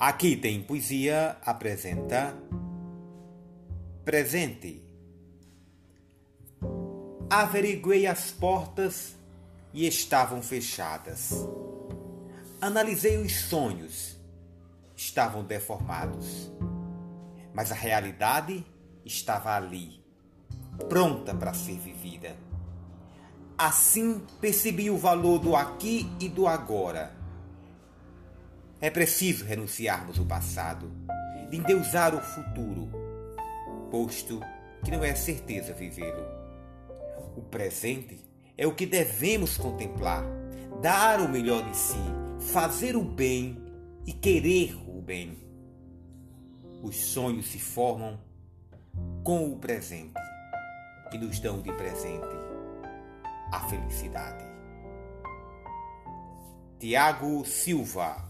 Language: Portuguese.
Aqui tem poesia apresenta presente. Averiguei as portas e estavam fechadas. Analisei os sonhos, estavam deformados. Mas a realidade estava ali, pronta para ser vivida. Assim percebi o valor do aqui e do agora é preciso renunciarmos o passado, de endeusar o futuro, posto que não é certeza vivê-lo. O presente é o que devemos contemplar, dar o melhor de si, fazer o bem e querer o bem. Os sonhos se formam com o presente e nos dão de presente a felicidade. Tiago Silva